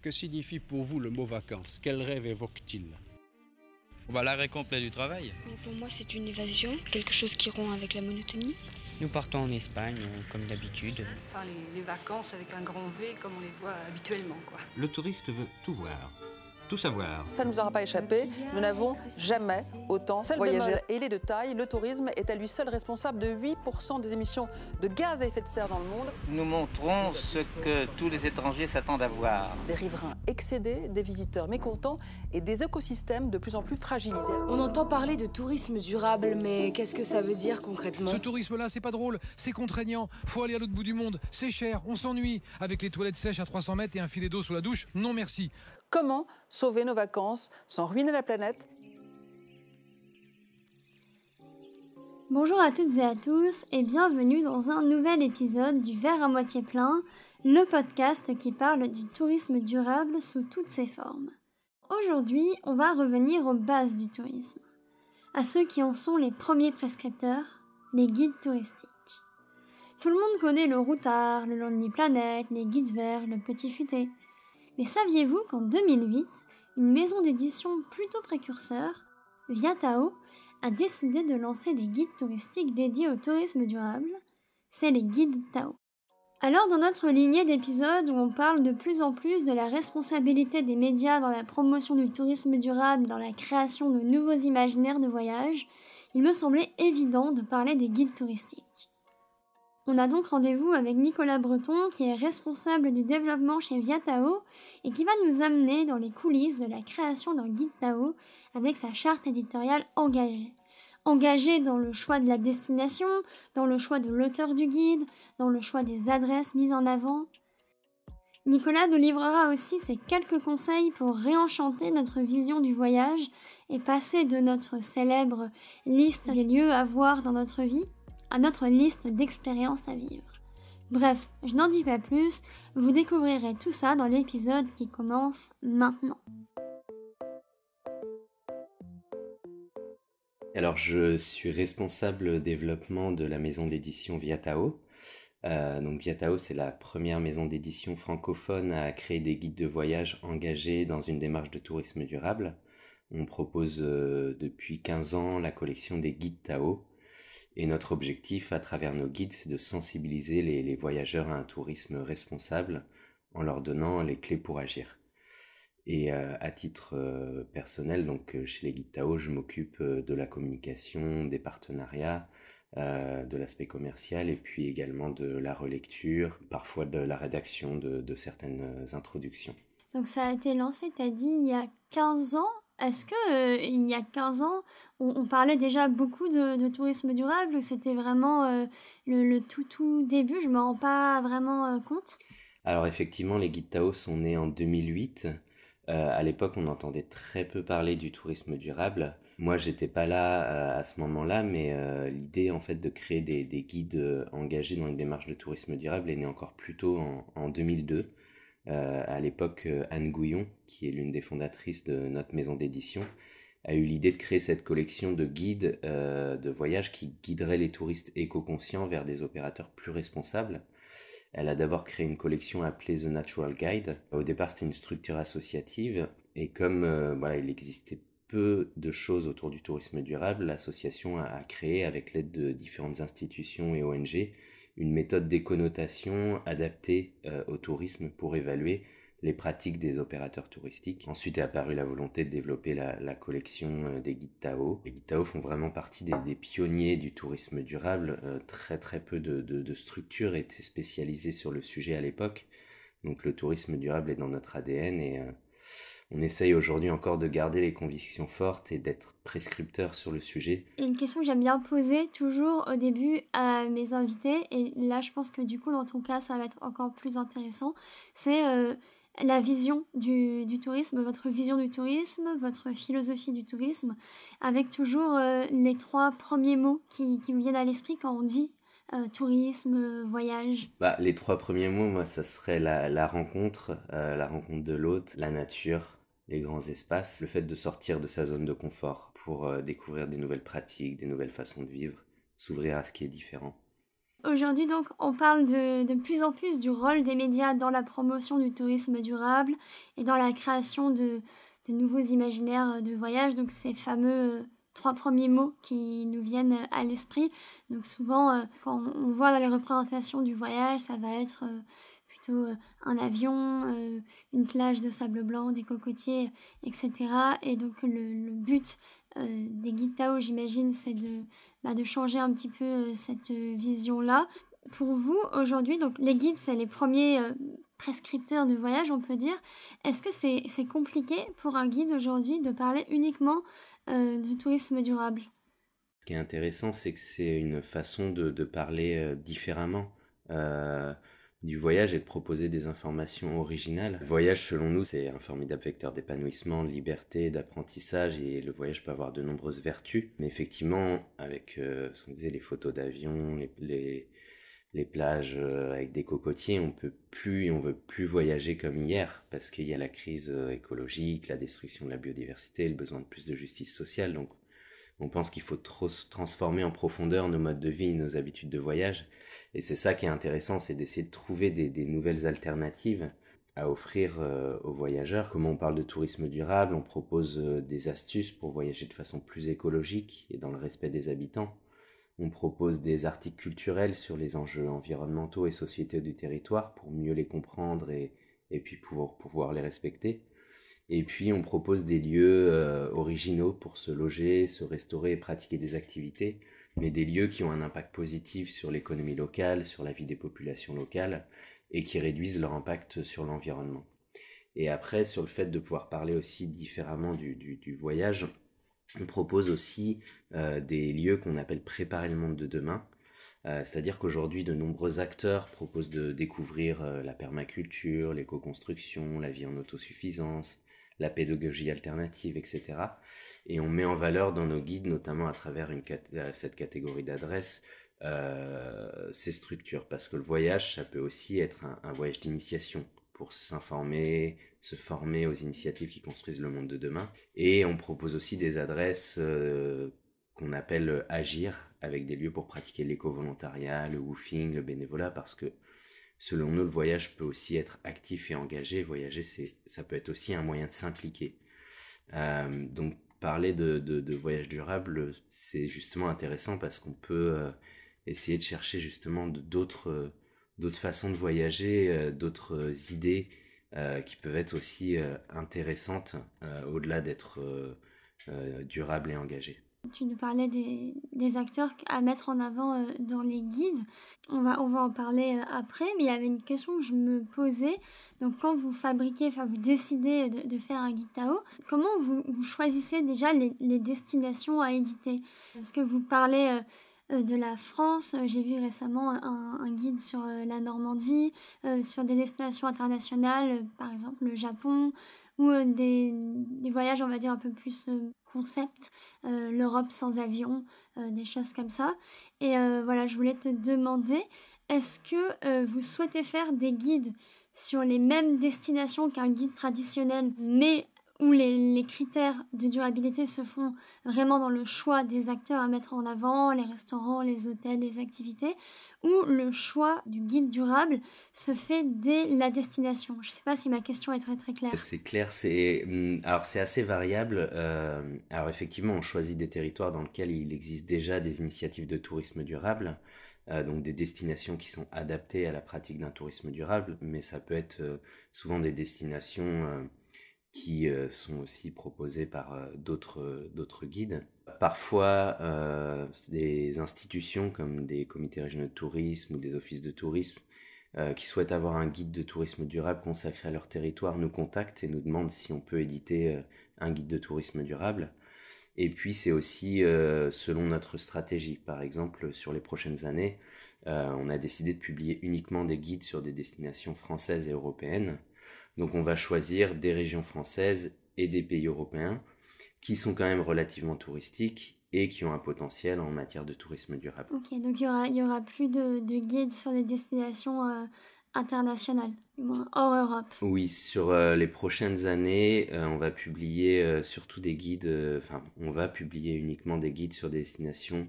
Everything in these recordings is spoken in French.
Que signifie pour vous le mot vacances? Quel rêve évoque-t-il? Bah, L'arrêt complet du travail. Pour moi, c'est une évasion, quelque chose qui rompt avec la monotonie. Nous partons en Espagne, comme d'habitude. Enfin, les, vacances avec un grand V, comme on les voit habituellement. Quoi. Le touriste veut tout voir tout savoir. Ça ne nous aura pas échappé, nous n'avons jamais autant voyagé. Et il est de taille, le tourisme est à lui seul responsable de 8% des émissions de gaz à effet de serre dans le monde. Nous montrons ce que tous les étrangers s'attendent à voir. Des riverains excédés, des visiteurs mécontents et des écosystèmes de plus en plus fragilisés. On entend parler de tourisme durable, mais qu'est-ce que ça veut dire concrètement? Ce tourisme-là, c'est pas drôle, c'est contraignant, faut aller à l'autre bout du monde, c'est cher, on s'ennuie. Avec les toilettes sèches à 300 mètres et un filet d'eau sous la douche, non merci. Comment sauver nos vacances sans ruiner la planète? Bonjour à toutes et à tous et bienvenue dans un nouvel épisode du Verre à moitié plein, le podcast qui parle du tourisme durable sous toutes ses formes. Aujourd'hui, on va revenir aux bases du tourisme, à ceux qui en sont les premiers prescripteurs, les guides touristiques. Tout le monde connaît le routard, le Lonely Planet, les guides verts, le petit futé. Mais saviez-vous qu'en 2008, une maison d'édition plutôt précurseur, Viatao, a décidé de lancer des guides touristiques dédiés au tourisme durable? C'est les guides Tao. Alors dans notre lignée d'épisodes où on parle de plus en plus de la responsabilité des médias dans la promotion du tourisme durable, dans la création de nouveaux imaginaires de voyage, il me semblait évident de parler des guides touristiques. On a donc rendez-vous avec Nicolas Breton qui est responsable du développement chez Viatao et qui va nous amener dans les coulisses de la création d'un guide Tao avec sa charte éditoriale engagée. Engagée dans le choix de la destination, dans le choix de l'auteur du guide, dans le choix des adresses mises en avant. Nicolas nous livrera aussi ses quelques conseils pour réenchanter notre vision du voyage et passer de notre célèbre liste des lieux à voir dans notre vie à notre liste d'expériences à vivre. Bref, je n'en dis pas plus, vous découvrirez tout ça dans l'épisode qui commence maintenant. Alors, je suis responsable développement de la maison d'édition Viatao. Euh, donc, Viatao, c'est la première maison d'édition francophone à créer des guides de voyage engagés dans une démarche de tourisme durable. On propose euh, depuis 15 ans la collection des guides Tao, et notre objectif à travers nos guides, c'est de sensibiliser les, voyageurs à un tourisme responsable en leur donnant les clés pour agir. Et euh, à titre euh, personnel, donc euh, chez les guides Tao, je m'occupe de la communication, des partenariats, de l'aspect commercial et puis également de la relecture, parfois de la rédaction de, de certaines introductions. Donc ça a été lancé, tu as dit, il y a 15 ans est-ce que euh, il y a 15 ans, on, parlait déjà beaucoup de, tourisme durable ou c'était vraiment euh, le, tout tout début? Je me rends pas vraiment euh, compte. Alors effectivement, les guides Tao sont nés en 2008. à l'époque, on entendait très peu parler du tourisme durable. Moi, j'étais pas là à ce moment-là, mais l'idée en fait de créer des, guides engagés dans une démarche de tourisme durable est née encore plus tôt en, en 2002. Euh, à l'époque, euh, Anne Gouillon, qui est l'une des fondatrices de notre maison d'édition, a eu l'idée de créer cette collection de guides euh, de voyage qui guideraient les touristes éco-conscients vers des opérateurs plus responsables. Elle a d'abord créé une collection appelée The Natural Guide. Au départ, c'était une structure associative et comme il existait peu de choses autour du tourisme durable, l'association a créé, avec l'aide de différentes institutions et ONG, une méthode d'éconnotation adaptée euh, au tourisme pour évaluer les pratiques des opérateurs touristiques. Ensuite est apparue la volonté de développer la, collection euh, des guides Tao. Les guides Tao font vraiment partie des, pionniers du tourisme durable. Euh, très très peu de, de, structures étaient spécialisées sur le sujet à l'époque. Donc le tourisme durable est dans notre ADN et on essaye aujourd'hui encore de garder les convictions fortes et d'être prescripteur sur le sujet. une question que j'aime bien poser toujours au début à mes invités, et là je pense que du coup dans ton cas ça va être encore plus intéressant, c'est euh, la vision du, tourisme, votre vision du tourisme, votre philosophie du tourisme, avec toujours euh, les trois premiers mots qui, qui me viennent à l'esprit quand on dit euh, tourisme, voyage bah, Les trois premiers mots, moi, ça serait la, la rencontre, la rencontre de l'autre, la nature les grands espaces, le fait de sortir de sa zone de confort pour euh, découvrir des nouvelles pratiques, des nouvelles façons de vivre, s'ouvrir à ce qui est différent. Aujourd'hui, donc, on parle de, de, plus en plus du rôle des médias dans la promotion du tourisme durable et dans la création de, de nouveaux imaginaires de voyage. Donc, ces fameux trois premiers mots qui nous viennent à l'esprit. Donc, souvent, quand on voit dans les représentations du voyage, ça va être plutôt un avion, une plage de sable blanc, des cocotiers, etc. Et donc, le, but des guides Tao, j'imagine, c'est de bah, changer un petit peu euh, cette euh, vision-là. Pour vous, aujourd'hui, donc les guides, c'est les premiers euh, prescripteurs de voyage, on peut dire. Est-ce que c'est compliqué pour un guide aujourd'hui de parler uniquement du tourisme durable? Ce qui est intéressant, c'est que c'est une façon de parler différemment du voyage et de proposer des informations originales. Le voyage, selon nous, c'est un formidable vecteur d'épanouissement, de liberté, d'apprentissage et le voyage peut avoir de nombreuses vertus. Mais effectivement, avec euh, ce disait, les photos d'avion, les, les, plages euh, avec des cocotiers, on peut plus et on veut plus voyager comme hier parce qu'il y a la crise euh, écologique, la destruction de la biodiversité, le besoin de plus de justice sociale. On pense qu'il faut trop transformer en profondeur nos modes de vie, nos habitudes de voyage. Et c'est ça qui est intéressant, c'est d'essayer de trouver des, nouvelles alternatives à offrir euh, aux voyageurs. Comment on parle de tourisme durable, on propose euh, des astuces pour voyager de façon plus écologique et dans le respect des habitants. On propose des articles culturels sur les enjeux environnementaux et sociétaux du territoire pour mieux les comprendre et, et puis pouvoir les respecter. Et puis on propose des lieux euh, originaux pour se loger, se restaurer et pratiquer des activités, mais des lieux qui ont un impact positif sur l'économie locale, sur la vie des populations locales, et qui réduisent leur impact sur l'environnement. Et après, sur le fait de pouvoir parler aussi différemment du, voyage, on propose aussi euh, des lieux qu'on appelle préparer le monde de demain. Euh, c'est-à-dire qu'aujourd'hui, de nombreux acteurs proposent de découvrir la permaculture, l'éco-construction, la vie en autosuffisance, la pédagogie alternative, etc. Et on met en valeur dans nos guides, notamment à travers euh, cette catégorie d'adresses, euh, ces structures. Parce que le voyage, ça peut aussi être un, voyage d'initiation pour s'informer, se former aux initiatives qui construisent le monde de demain. Et on propose aussi des adresses euh, qu'on appelle agir, avec des lieux pour pratiquer l'éco-volontariat, le woofing, le bénévolat, parce que selon nous, le voyage peut aussi être actif et engagé. Voyager, c'est, ça peut être aussi un moyen de s'impliquer. Euh, donc, parler de, voyage durable, c'est justement intéressant parce qu'on peut euh, essayer de chercher justement d'autres, euh, d'autres façons de voyager, d'autres idées qui peuvent être aussi intéressantes au-delà d'être durables et engagées. Tu nous parlais des, acteurs à mettre en avant euh, dans les guides. On va, en parler euh, après, mais il y avait une question que je me posais. Donc, quand vous fabriquez, enfin, vous décidez de, faire un guide Tao, comment vous, choisissez déjà les, destinations à éditer? Parce que vous parlez euh, de la France, j'ai vu récemment un, guide sur la Normandie, sur des destinations internationales, par exemple le Japon, ou des, voyages, on va dire, un peu plus concept, euh, l'Europe sans avion, euh, des choses comme ça. Et euh, voilà, je voulais te demander, est-ce que vous souhaitez faire des guides sur les mêmes destinations qu'un guide traditionnel, mais où les, critères de durabilité se font vraiment dans le choix des acteurs à mettre en avant, les restaurants, les hôtels, les activités, ou le choix du guide durable se fait dès la destination. Je ne sais pas si ma question est très très claire. C'est clair, c'est hum, alors c'est assez variable. Euh, alors effectivement, on choisit des territoires dans lesquels il existe déjà des initiatives de tourisme durable. Euh, donc des destinations qui sont adaptées à la pratique d'un tourisme durable, mais ça peut être euh, souvent des destinations qui sont aussi proposés par d'autres guides. Parfois, euh, des institutions comme des comités régionaux de tourisme ou des offices de tourisme qui souhaitent avoir un guide de tourisme durable consacré à leur territoire nous contactent et nous demandent si on peut éditer un guide de tourisme durable. Et puis c'est aussi selon notre stratégie. Par exemple, sur les prochaines années, on a décidé de publier uniquement des guides sur des destinations françaises et européennes donc on va choisir des régions françaises et des pays européens qui sont quand même relativement touristiques et qui ont un potentiel en matière de tourisme durable. Ok, donc il y aura, y aura plus de, guides sur des destinations euh, internationales, hors Europe. Oui, sur euh, les prochaines années, euh, on va publier surtout des guides, enfin on va publier uniquement des guides sur des destinations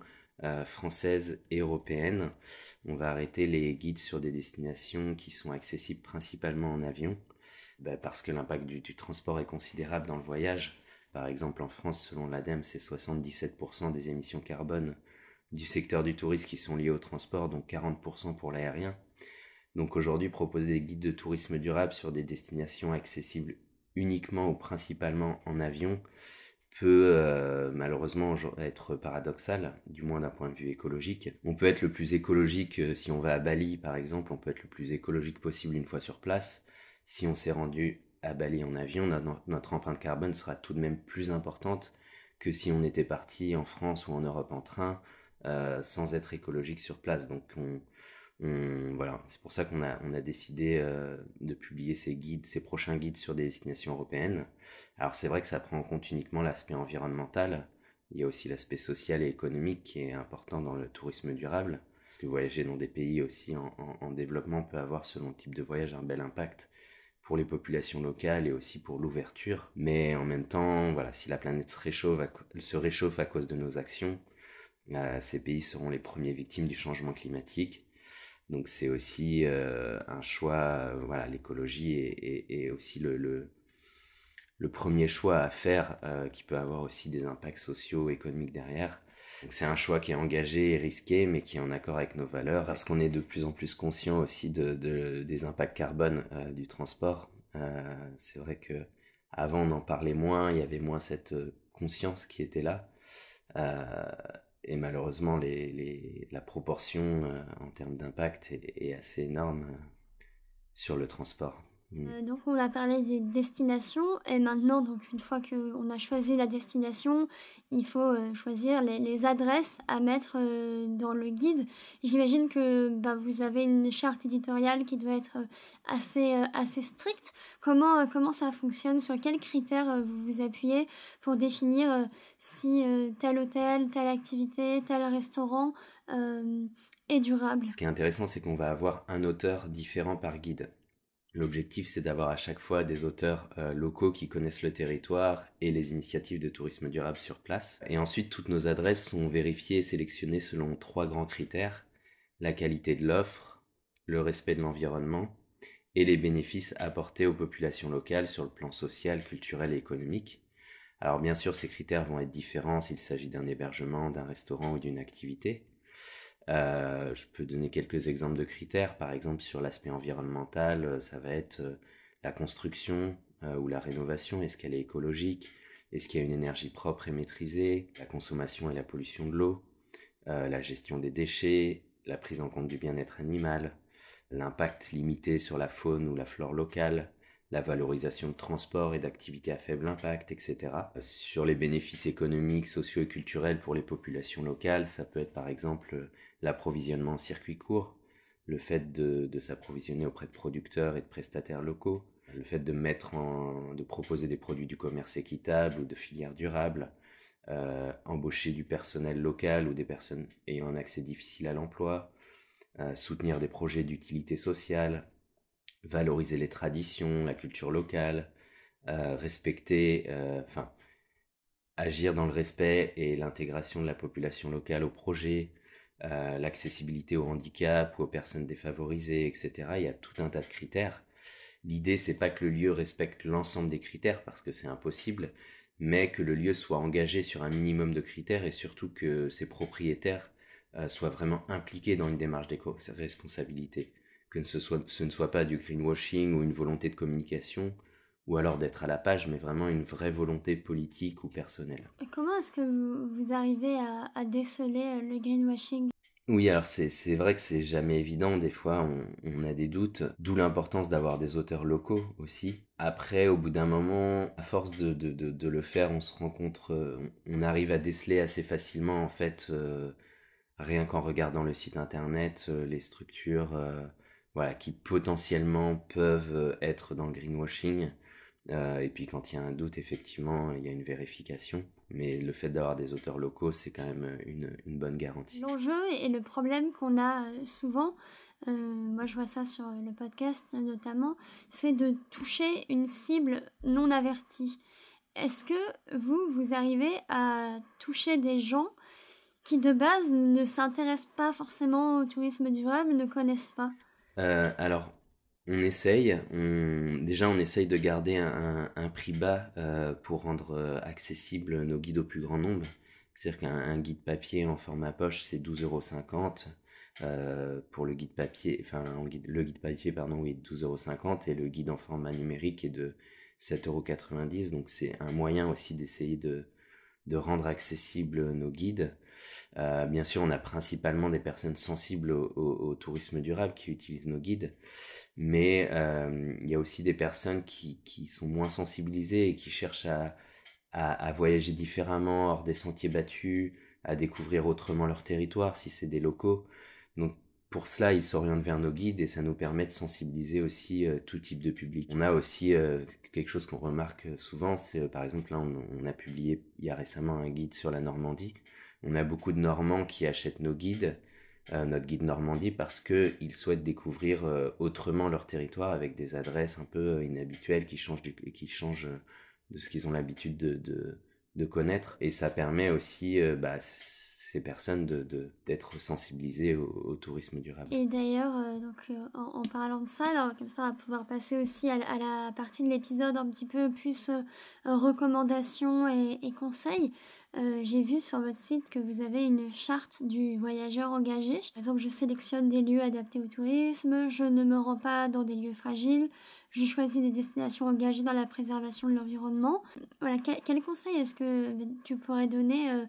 françaises et européennes. On va arrêter les guides sur des destinations qui sont accessibles principalement en avion, bah, parce que l'impact du, du, transport est considérable dans le voyage. Par exemple, en France, selon l'ADEME, c'est 77% des émissions carbone du secteur du tourisme qui sont liées au transport, donc 40% pour l'aérien. Donc aujourd'hui, proposer des guides de tourisme durable sur des destinations accessibles uniquement ou principalement en avion peut euh, malheureusement être paradoxal, du moins d'un point de vue écologique. On peut être le plus écologique euh, si on va à Bali par exemple, on peut être le plus écologique possible une fois sur place. Si on s'est rendu à Bali en avion, notre empreinte carbone sera tout de même plus importante que si on était parti en France ou en Europe en train euh, sans être écologique sur place. Donc on, voilà, c'est pour ça qu'on a, on a décidé euh, de publier ces guides, ces prochains guides sur des destinations européennes. Alors c'est vrai que ça prend en compte uniquement l'aspect environnemental. Il y a aussi l'aspect social et économique qui est important dans le tourisme durable. Parce que voyager dans des pays aussi en, en, développement peut avoir, selon le type de voyage, un bel impact pour les populations locales et aussi pour l'ouverture. Mais en même temps, voilà, si la planète se réchauffe à, se réchauffe à cause de nos actions, euh, ces pays seront les premiers victimes du changement climatique. Donc c'est aussi euh, un choix, euh, voilà, l'écologie est, aussi le, premier choix à faire qui peut avoir aussi des impacts sociaux, économiques derrière. C'est un choix qui est engagé et risqué, mais qui est en accord avec nos valeurs, parce qu'on est de plus en plus conscient aussi de, des impacts carbone du transport. c'est vrai que avant on en parlait moins, il y avait moins cette conscience qui était là et malheureusement, la proportion euh, en termes d'impact est, assez énorme euh, sur le transport. Mm. Euh, donc on a parlé des destinations et maintenant donc une fois qu'on a choisi la destination, il faut euh, choisir les, les, adresses à mettre euh, dans le guide. J'imagine que bah, vous avez une charte éditoriale qui doit être assez assez stricte. Comment comment ça fonctionne? Sur quels critères vous vous appuyez pour définir si tel hôtel, telle activité, tel restaurant est durable? Ce qui est intéressant, c'est qu'on va avoir un auteur différent par guide. L'objectif, c'est d'avoir à chaque fois des auteurs euh, locaux qui connaissent le territoire et les initiatives de tourisme durable sur place. Et ensuite, toutes nos adresses sont vérifiées et sélectionnées selon trois grands critères. La qualité de l'offre, le respect de l'environnement et les bénéfices apportés aux populations locales sur le plan social, culturel et économique. Alors bien sûr, ces critères vont être différents s'il s'agit d'un hébergement, d'un restaurant ou d'une activité. Euh, je peux donner quelques exemples de critères. Par exemple, sur l'aspect environnemental, euh, ça va être euh, la construction ou la rénovation. Est-ce qu'elle est écologique? Est-ce qu'il y a une énergie propre et maîtrisée? La consommation et la pollution de l'eau La gestion des déchets La prise en compte du bien-être animal L'impact limité sur la faune ou la flore locale la valorisation de transport et d'activités à faible impact, etc. Sur les bénéfices économiques, sociaux et culturels pour les populations locales, ça peut être par exemple l'approvisionnement en circuit court, le fait de, s'approvisionner auprès de producteurs et de prestataires locaux, le fait de mettre en, de proposer des produits du commerce équitable ou de filières durables, euh, embaucher du personnel local ou des personnes ayant un accès difficile à l'emploi, euh, soutenir des projets d'utilité sociale, valoriser les traditions, la culture locale, euh, respecter, enfin, agir dans le respect et l'intégration de la population locale au projet, euh, l'accessibilité au handicap ou aux personnes défavorisées, etc. Il y a tout un tas de critères. L'idée, c'est pas que le lieu respecte l'ensemble des critères parce que c'est impossible, mais que le lieu soit engagé sur un minimum de critères et surtout que ses propriétaires euh, soient vraiment impliqués dans une démarche d'éco-responsabilité. Que ce, ne soit pas du greenwashing ou une volonté de communication, ou alors d'être à la page, mais vraiment une vraie volonté politique ou personnelle. comment est-ce que vous, arrivez à, déceler euh, le greenwashing? Oui, alors c'est vrai que c'est jamais évident, des fois on, a des doutes, d'où l'importance d'avoir des auteurs locaux aussi. Après, au bout d'un moment, à force de, de, de, le faire, on se rencontre, euh, on arrive à déceler assez facilement en fait, euh, rien qu'en regardant le site internet, les structures voilà, qui potentiellement peuvent être dans le greenwashing. Euh, et puis quand il y a un doute, effectivement, il y a une vérification. Mais le fait d'avoir des auteurs locaux, c'est quand même une, une bonne garantie. L'enjeu et le problème qu'on a euh, souvent, euh, moi je vois ça sur le podcast notamment, c'est de toucher une cible non avertie. Est-ce que vous, vous arrivez à toucher des gens qui de base ne s'intéressent pas forcément au tourisme durable, ne connaissent pas? Euh, Alors, on essaye. Déjà, on essaye de garder un, prix bas euh, pour rendre euh, accessible nos guides au plus grand nombre. C'est-à-dire qu'un guide papier en format poche, c'est 12,50 euros. pour le guide papier, enfin le guide papier pardon oui 12,50 euros et le guide en format numérique est de 7,90 euros. Donc c'est un moyen aussi d'essayer de, de rendre accessibles nos guides. Euh, bien sûr, on a principalement des personnes sensibles au, tourisme durable qui utilisent nos guides, mais euh, il y a aussi des personnes qui, sont moins sensibilisées et qui cherchent à, voyager différemment hors des sentiers battus, à découvrir autrement leur territoire si c'est des locaux. Donc pour cela, ils s'orientent vers nos guides et ça nous permet de sensibiliser aussi euh, tout type de public. On a aussi quelque chose qu'on remarque souvent, c'est par exemple là on, a publié il y a récemment un guide sur la Normandie on a beaucoup de Normands qui achètent nos guides, euh, notre guide Normandie, parce qu'ils souhaitent découvrir euh, autrement leur territoire avec des adresses un peu euh, inhabituelles qui changent, de ce qu'ils ont l'habitude de, connaître. Et ça permet aussi bah, ces personnes d'être sensibilisées au, tourisme durable. Et d'ailleurs, en, parlant de ça, comme ça on va pouvoir passer aussi à, la partie de l'épisode un petit peu plus recommandations et conseils. Euh, j'ai vu sur votre site que vous avez une charte du voyageur engagé. Par exemple, je sélectionne des lieux adaptés au tourisme, je ne me rends pas dans des lieux fragiles, je choisis des destinations engagées dans la préservation de l'environnement. Voilà, quel, conseil est-ce que tu pourrais donner euh,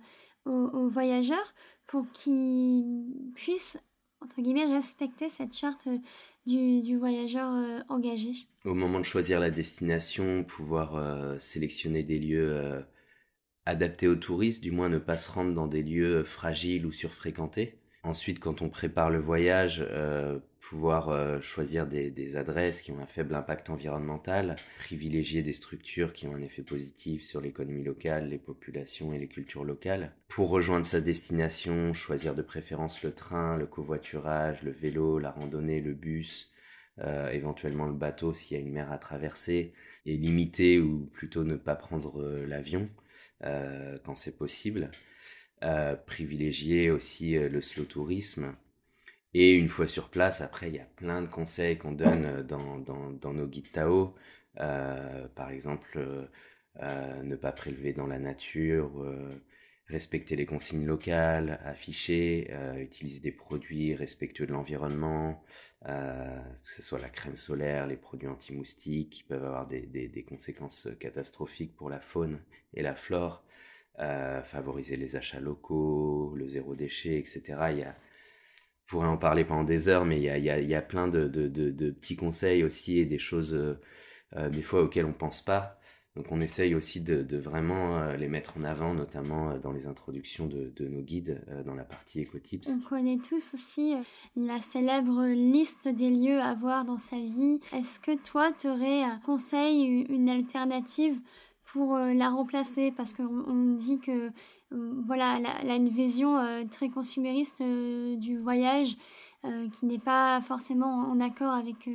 aux, voyageurs pour qu'ils puissent, entre guillemets, respecter cette charte euh, du, voyageur engagé? Au moment de choisir la destination, pouvoir sélectionner des lieux adapter aux touristes, du moins ne pas se rendre dans des lieux fragiles ou surfréquentés. Ensuite, quand on prépare le voyage, euh, pouvoir euh, choisir des, adresses qui ont un faible impact environnemental, privilégier des structures qui ont un effet positif sur l'économie locale, les populations et les cultures locales. Pour rejoindre sa destination, choisir de préférence le train, le covoiturage, le vélo, la randonnée, le bus, euh, éventuellement le bateau s'il y a une mer à traverser, et limiter ou plutôt ne pas prendre l'avion. Euh, quand c'est possible. Euh, privilégier aussi euh, le slow tourisme. Et une fois sur place, après, il y a plein de conseils qu'on donne dans, nos guides Tao. par exemple, ne pas prélever dans la nature, respecter les consignes locales, afficher, utiliser des produits respectueux de l'environnement, que ce soit la crème solaire, les produits anti-moustiques qui peuvent avoir des, des, conséquences catastrophiques pour la faune et la flore, euh, favoriser les achats locaux, le zéro déchet, etc. Il y a, pourrait en parler pendant des heures, mais il y a, il y a, plein de, de, de, petits conseils aussi et des choses euh, euh, des fois auxquelles on pense pas. Donc on essaye aussi de, vraiment les mettre en avant, notamment dans les introductions de, nos guides dans la partie écotips. On connaît tous aussi la célèbre liste des lieux à voir dans sa vie. Est-ce que toi, tu aurais un conseil, une alternative pour euh, la remplacer? Parce qu'on dit que euh, voilà, elle a, une vision euh, très consumériste du voyage qui n'est pas forcément en accord avec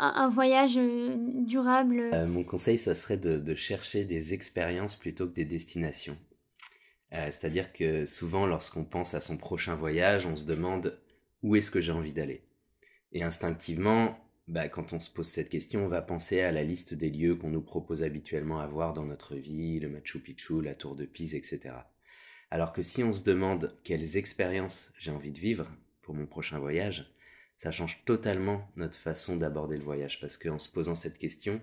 un, voyage durable. mon conseil, ça serait de, de, chercher des expériences plutôt que des destinations. C'est-à-dire que souvent, lorsqu'on pense à son prochain voyage, on se demande où est-ce que j'ai envie d'aller. Et instinctivement, bah, quand on se pose cette question, on va penser à la liste des lieux qu'on nous propose habituellement à voir dans notre vie, le Machu Picchu, la Tour de Pise, etc. Alors que si on se demande quelles expériences j'ai envie de vivre pour mon prochain voyage, ça change totalement notre façon d'aborder le voyage parce qu'en se posant cette question,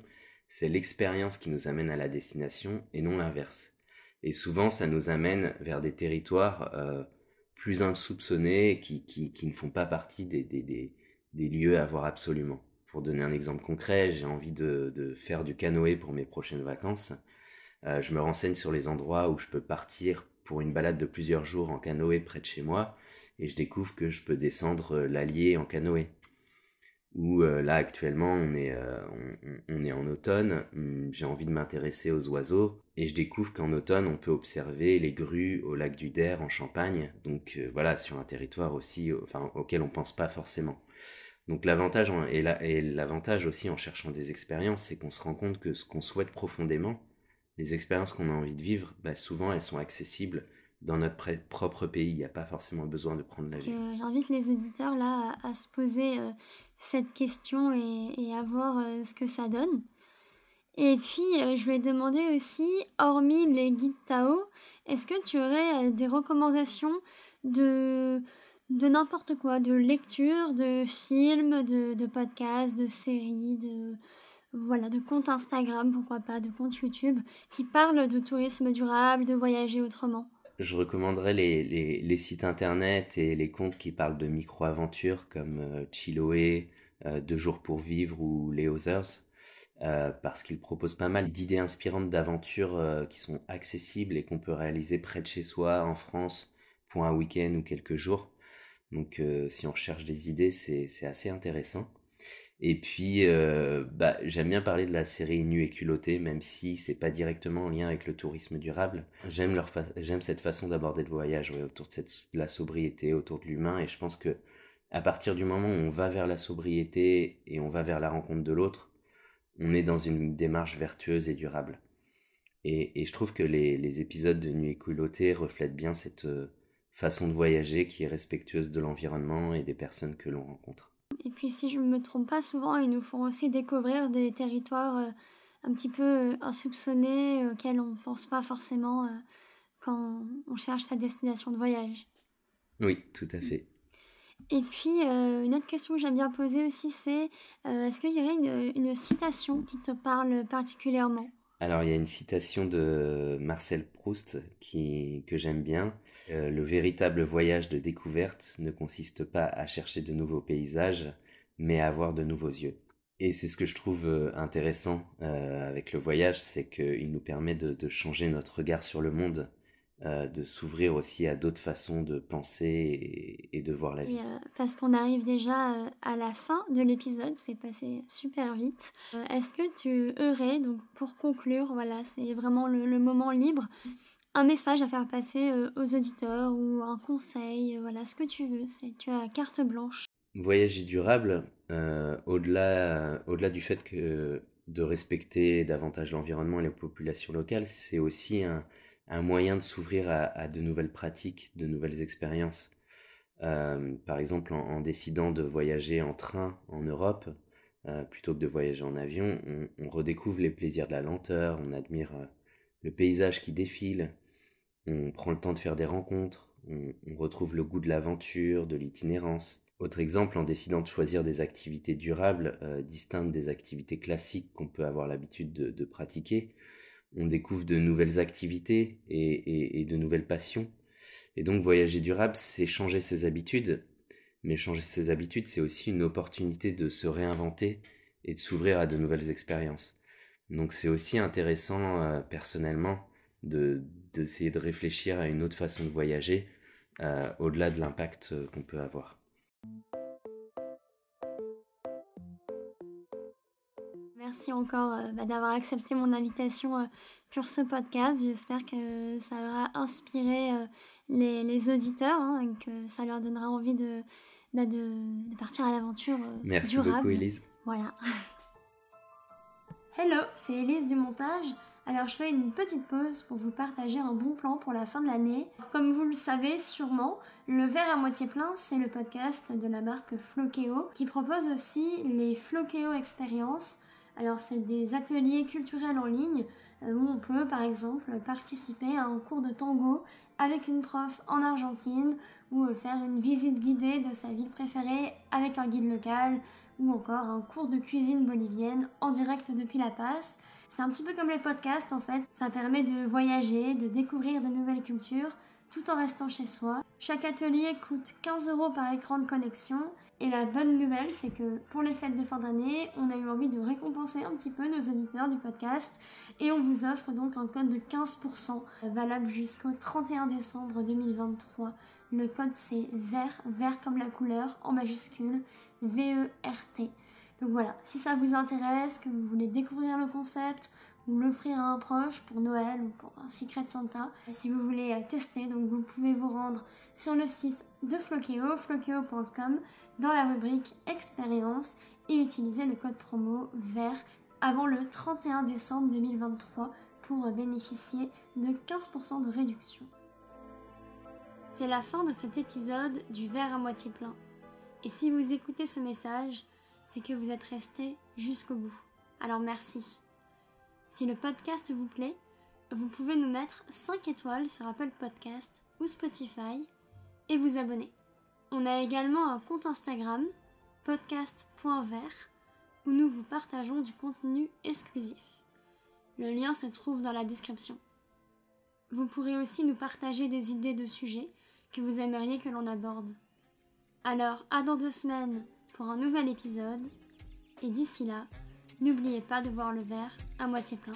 c'est l'expérience qui nous amène à la destination et non l'inverse. Et souvent, ça nous amène vers des territoires euh, plus insoupçonnés qui, qui, ne font pas partie des, des, des lieux à voir absolument. Pour donner un exemple concret, j'ai envie de, faire du canoë pour mes prochaines vacances. Euh, je me renseigne sur les endroits où je peux partir pour une balade de plusieurs jours en canoë près de chez moi et je découvre que je peux descendre euh, l'Allier en canoë. Ou euh, là actuellement on est, on, est en automne, hum, j'ai envie de m'intéresser aux oiseaux et je découvre qu'en automne on peut observer les grues au lac du Der en Champagne, donc voilà sur un territoire aussi auquel on pense pas forcément. Donc l'avantage et l'avantage aussi en cherchant des expériences, c'est qu'on se rend compte que ce qu'on souhaite profondément, les expériences qu'on a envie de vivre, bah, souvent elles sont accessibles dans notre propre pays. Il n'y a pas forcément besoin de prendre l'avion. Euh, J'invite les auditeurs là à, se poser euh, cette question et, à voir euh, ce que ça donne. Et puis, je vais demander aussi, hormis les guides Tao, est-ce que tu aurais des recommandations de, de n'importe quoi, de lecture, de films, de, de podcasts, de séries, de, voilà, de comptes Instagram, pourquoi pas, de comptes YouTube, qui parlent de tourisme durable, de voyager autrement je recommanderais les, les, sites internet et les comptes qui parlent de micro-aventures comme euh, Chiloé, euh, Deux jours pour vivre ou Les Others, euh, parce qu'ils proposent pas mal d'idées inspirantes d'aventures qui sont accessibles et qu'on peut réaliser près de chez soi en France pour un week-end ou quelques jours. Donc si on cherche des idées, c'est assez intéressant. Et puis, euh, bah, j'aime bien parler de la série Nu et culotté, même si c'est pas directement en lien avec le tourisme durable. J'aime leur j'aime cette façon d'aborder le voyage, autour de, cette, la sobriété, autour de l'humain, et je pense que à partir du moment où on va vers la sobriété et on va vers la rencontre de l'autre, on est dans une démarche vertueuse et durable. Et, et je trouve que les, les, épisodes de Nu et reflètent bien cette euh, façon de voyager qui est respectueuse de l'environnement et des personnes que l'on rencontre. Et puis si je ne me trompe pas, souvent ils nous font aussi découvrir des territoires euh, un petit peu euh, insoupçonnés auxquels on ne pense pas forcément euh, quand on cherche sa destination de voyage. Oui, tout à fait. Et puis, une autre question que j'aime bien poser aussi, c'est est-ce qu'il y aurait une, une, citation qui te parle particulièrement? Alors, il y a une citation de Marcel Proust qui, que j'aime bien, euh, le véritable voyage de découverte ne consiste pas à chercher de nouveaux paysages, mais à avoir de nouveaux yeux. Et c'est ce que je trouve euh, intéressant euh, avec le voyage, c'est qu'il nous permet de, changer notre regard sur le monde, de s'ouvrir aussi à d'autres façons de penser et, de voir la vie. parce qu'on arrive déjà à la fin de l'épisode, c'est passé super vite. Est-ce que tu aurais, donc pour conclure, voilà, c'est vraiment le moment libre, un message à faire passer euh, aux auditeurs ou un conseil, euh, voilà, ce que tu veux, c'est tu as carte blanche. Voyager durable, euh, au-delà au-delà du fait de respecter davantage l'environnement et les populations locales, c'est aussi un, moyen de s'ouvrir à, de nouvelles pratiques, de nouvelles expériences. par exemple, en, décidant de voyager en train en Europe, plutôt que de voyager en avion, on, on, redécouvre les plaisirs de la lenteur, on admire le paysage qui défile, on prend le temps de faire des rencontres, on, retrouve le goût de l'aventure, de l'itinérance. Autre exemple, en décidant de choisir des activités durables, euh, distinctes des activités classiques qu'on peut avoir l'habitude de, pratiquer, on découvre de nouvelles activités et, de nouvelles passions. Et donc voyager durable, c'est changer ses habitudes, mais changer ses habitudes, c'est aussi une opportunité de se réinventer et de s'ouvrir à de nouvelles expériences. Donc c'est aussi intéressant euh, personnellement d'essayer de, réfléchir à une autre façon de voyager euh, au-delà de l'impact euh, qu'on peut avoir. Merci encore euh, bah, d'avoir accepté mon invitation pour ce podcast. J'espère que ça aura inspiré les, auditeurs hein, et que ça leur donnera envie de, bah, de, partir à l'aventure Merci durable. beaucoup, Elise. Voilà. Hello, c'est Elise du montage. Alors je fais une petite pause pour vous partager un bon plan pour la fin de l'année. Comme vous le savez sûrement, le verre à moitié plein, c'est le podcast de la marque Flokeo qui propose aussi les Flokeo Experience. Alors c'est des ateliers culturels en ligne euh, où on peut par exemple participer à un cours de tango avec une prof en Argentine ou euh, faire une visite guidée de sa ville préférée avec un guide local ou encore un cours de cuisine bolivienne en direct depuis La Paz. C'est un petit peu comme les podcasts en fait, ça permet de voyager, de découvrir de nouvelles cultures tout en restant chez soi. Chaque atelier coûte 15 euros par écran de connexion. Et la bonne nouvelle, c'est que pour les fêtes de fin d'année, on a eu envie de récompenser un petit peu nos auditeurs du podcast. Et on vous offre donc un code de 15% valable jusqu'au 31 décembre 2023. Le code c'est vert, vert comme la couleur, en majuscule, V-E-R-T. Donc voilà, si ça vous intéresse, que vous voulez découvrir le concept ou l'offrir à un proche pour Noël ou pour un Secret Santa, si vous voulez euh, tester, vous pouvez vous rendre sur le site de Flokeo, flokeo.com, dans la rubrique expérience et utiliser le code promo VERT avant le 31 décembre 2023 pour bénéficier de 15% de réduction. C'est la fin de cet épisode du verre à moitié plein. Et si vous écoutez ce message, c'est que vous êtes resté jusqu'au bout. Alors merci. Si le podcast vous plaît, vous pouvez nous mettre 5 étoiles sur Apple Podcast ou Spotify et vous abonner. On a également un compte Instagram, podcast.vert, où nous vous partageons du contenu exclusif. Le lien se trouve dans la description. Vous pourrez aussi nous partager des idées de sujets que vous aimeriez que l'on aborde. Alors, à dans deux semaines pour un nouvel épisode, et d'ici là, n'oubliez pas de voir le verre à moitié plein.